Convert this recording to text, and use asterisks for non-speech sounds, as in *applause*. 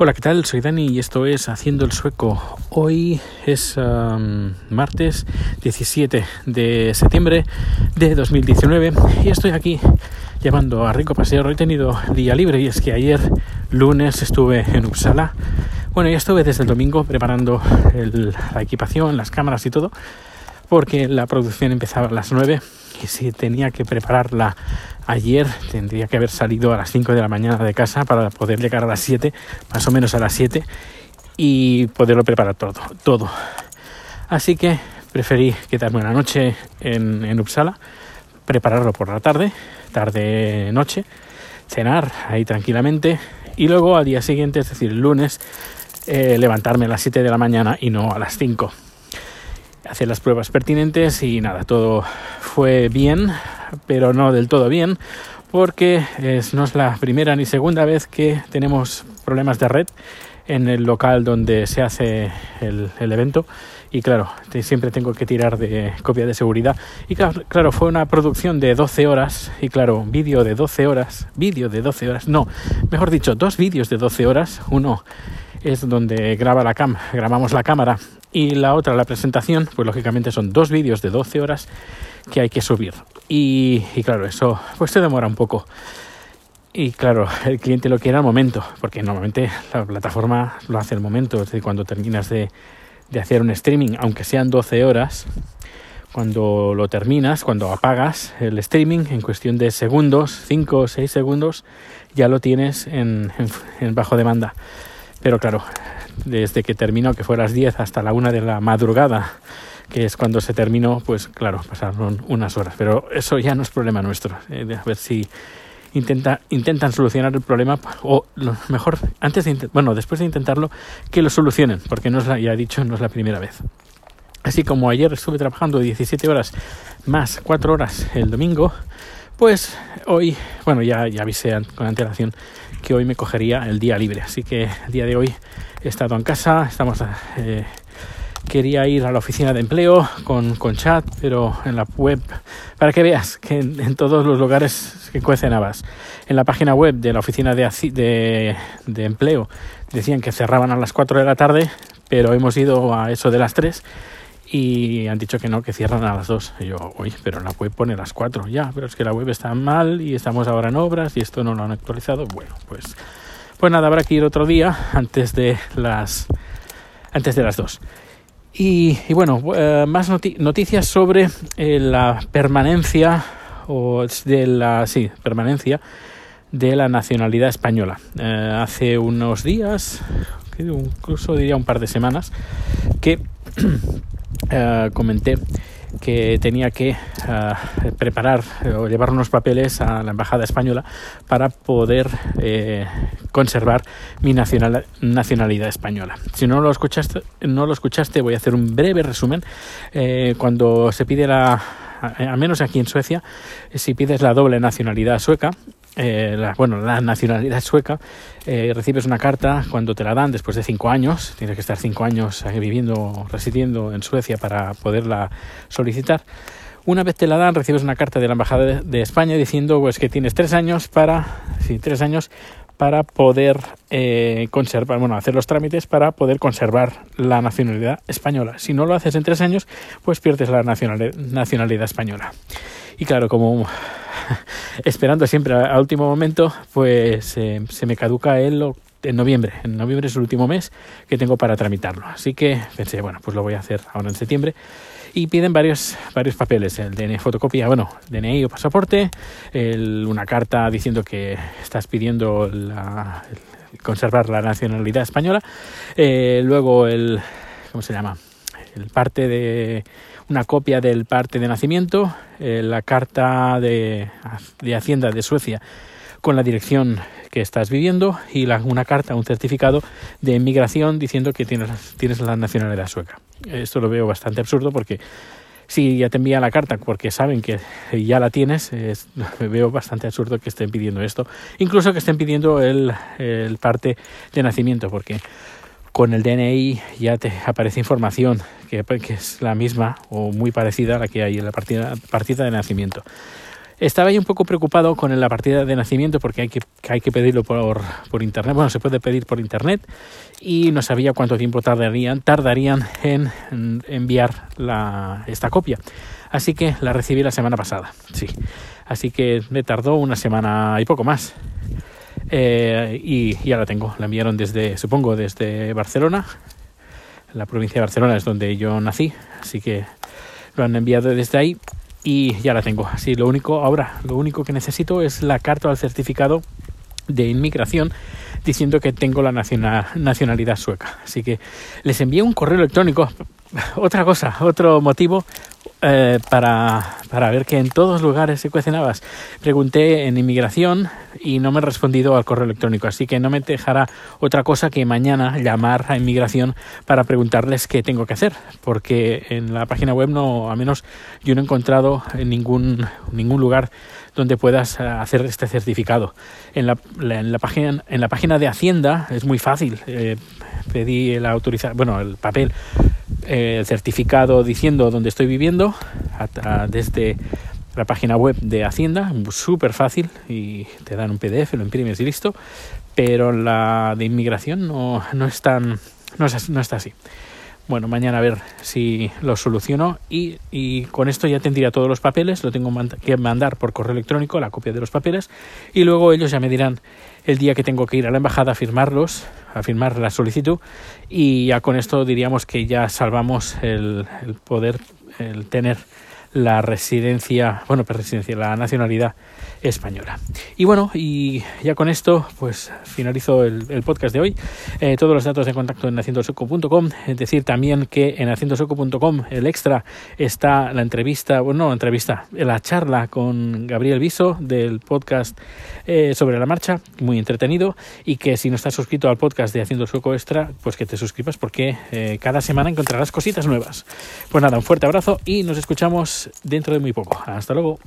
Hola, ¿qué tal? Soy Dani y esto es Haciendo el Sueco. Hoy es um, martes 17 de septiembre de 2019 y estoy aquí llamando a Rico Paseo. He tenido día libre y es que ayer lunes estuve en Uppsala. Bueno, ya estuve desde el domingo preparando la equipación, las cámaras y todo porque la producción empezaba a las 9 y si tenía que prepararla ayer tendría que haber salido a las 5 de la mañana de casa para poder llegar a las 7, más o menos a las 7 y poderlo preparar todo, todo. Así que preferí quedarme una noche en, en Uppsala, prepararlo por la tarde, tarde noche, cenar ahí tranquilamente y luego al día siguiente, es decir, el lunes, eh, levantarme a las 7 de la mañana y no a las 5 hacer las pruebas pertinentes y nada, todo fue bien, pero no del todo bien, porque no es la primera ni segunda vez que tenemos problemas de red en el local donde se hace el, evento. Y claro, siempre tengo que tirar de copia de seguridad. Y claro, claro fue una producción de 12 horas y claro, vídeo de 12 horas, vídeo de 12 horas, no, mejor dicho, dos vídeos de 12 horas, uno es donde graba la cam grabamos la cámara y la otra, la presentación, pues lógicamente son dos vídeos de 12 horas que hay que subir. Y, claro, eso pues se demora un poco. Y claro, el cliente lo quiere al momento, porque normalmente la plataforma lo hace al momento, es decir, cuando terminas de, de hacer un streaming, aunque sean 12 horas, cuando lo terminas, cuando apagas el streaming, en cuestión de segundos, 5 o 6 segundos, ya lo tienes en, en, en bajo demanda. Pero claro, desde que terminó, que fue a las 10 hasta la 1 de la madrugada, que es cuando se terminó, pues claro, pasaron unas horas. Pero eso ya no es problema nuestro. Eh, a ver si intenta, intentan solucionar el problema, o lo mejor, antes de, bueno, después de intentarlo, que lo solucionen, porque no es la, ya he dicho, no es la primera vez. Así como ayer estuve trabajando 17 horas más 4 horas el domingo, pues hoy, bueno, ya, ya avisé con antelación que hoy me cogería el día libre. Así que el día de hoy he estado en casa, estamos... Eh, quería ir a la oficina de empleo con, con, chat, pero en la web, para que veas que en, todos los lugares que cuecen habas. En la página web de la oficina de, de, de, empleo decían que cerraban a las 4 de la tarde, pero hemos ido a eso de las 3 y han dicho que no, que cierran a las 2. Y yo, uy, pero la web pone las 4. Ya, pero es que la web está mal y estamos ahora en obras y esto no lo han actualizado. Bueno, pues, pues nada, habrá que ir otro día antes de las, antes de las 2. Y, y bueno, eh, más noti noticias sobre eh, la permanencia o de la sí, permanencia de la nacionalidad española. Eh, hace unos días, incluso diría un par de semanas, que *clears throat* Uh, comenté que tenía que uh, preparar o llevar unos papeles a la embajada española para poder eh, conservar mi nacional, nacionalidad española. Si no lo escuchaste, no lo escuchaste, voy a hacer un breve resumen. Eh, cuando se pide la, al menos aquí en Suecia, si pides la doble nacionalidad sueca, eh, la, bueno, la nacionalidad sueca, eh, recibes una carta cuando te la dan después de cinco años, tienes que estar cinco años viviendo, residiendo en Suecia para poderla solicitar. Una vez te la dan, recibes una carta de la Embajada de, de España diciendo pues, que tienes tres años para, sí, tres años para poder eh, conservar, bueno, hacer los trámites para poder conservar la nacionalidad española. Si no lo haces en tres años, pues pierdes la nacionalidad, española. Y claro, como *laughs* esperando siempre al último momento, pues eh, se me caduca el en noviembre. En noviembre es el último mes que tengo para tramitarlo. Así que pensé, bueno, pues lo voy a hacer ahora en septiembre. Y piden varios, varios papeles, el DNI, fotocopia, bueno, DNI o pasaporte, el, una carta diciendo que estás pidiendo la, conservar la nacionalidad española, eh, luego el, ¿cómo se llama? El parte de una copia del parte de nacimiento, eh, la carta de, de, Hacienda de Suecia con la dirección que estás viviendo y la, una carta, un certificado de inmigración diciendo que tienes, tienes la nacionalidad sueca. Esto lo veo bastante absurdo porque si ya te envían la carta porque saben que ya la tienes, es, *laughs* veo bastante absurdo que estén pidiendo esto. Incluso que estén pidiendo el, el parte de nacimiento porque con el DNI ya te aparece información que, que, es la misma o muy parecida a la que hay en la partida, partida de nacimiento. Estaba yo un poco preocupado con la partida de nacimiento porque hay que, hay que pedirlo por, por, internet. Bueno, se puede pedir por internet y no sabía cuánto tiempo tardarían, tardarían en, enviar esta copia. Así que la recibí la semana pasada, sí. Así que me tardó una semana y poco más. Eh, y ya la tengo. La enviaron desde, supongo, desde Barcelona. La provincia de Barcelona es donde yo nací. Así que lo han enviado desde ahí y ya la tengo. Así lo único, ahora lo único que necesito es la carta o el certificado de inmigración diciendo que tengo la nacionalidad sueca. Así que les envié un correo electrónico. *laughs* Otra cosa, otro motivo eh, para, para, ver que en todos lugares se cuecen habas. Pregunté en inmigración y no me han respondido al correo electrónico, así que no me dejará otra cosa que mañana llamar a inmigración para preguntarles qué tengo que hacer, porque en la página web no, al menos yo no he encontrado en ningún, ningún lugar donde puedas eh, hacer este certificado. En la, en la, página, en la página de Hacienda es muy fácil. Eh, pedí el autorizar, bueno, el papel el certificado diciendo dónde estoy viviendo desde la página web de Hacienda, súper fácil y te dan un PDF, lo imprimes y listo, pero la de inmigración no, no, es tan, no, no está así. Bueno, mañana a ver si lo soluciono y, con esto ya tendría todos los papeles, lo tengo que mandar por correo electrónico, la copia de los papeles, y luego ellos ya me dirán el día que tengo que ir a la embajada a firmarlos, a firmar la solicitud, y ya con esto diríamos que ya salvamos el, el poder, el tener la residencia, bueno, pues residencia, la nacionalidad española. Y bueno, y ya con esto, pues finalizo el, podcast de hoy. Eh, todos los datos de contacto en haciendosoco.com. Es decir, también que en haciendosoco.com el extra está la entrevista, bueno, no entrevista, la charla con Gabriel Viso del podcast eh, sobre la marcha, muy entretenido. Y que si no estás suscrito al podcast de Haciendo Soco Extra, pues que te suscribas porque eh, cada semana encontrarás cositas nuevas. Pues nada, un fuerte abrazo y nos escuchamos dentro de muy poco. Hasta luego.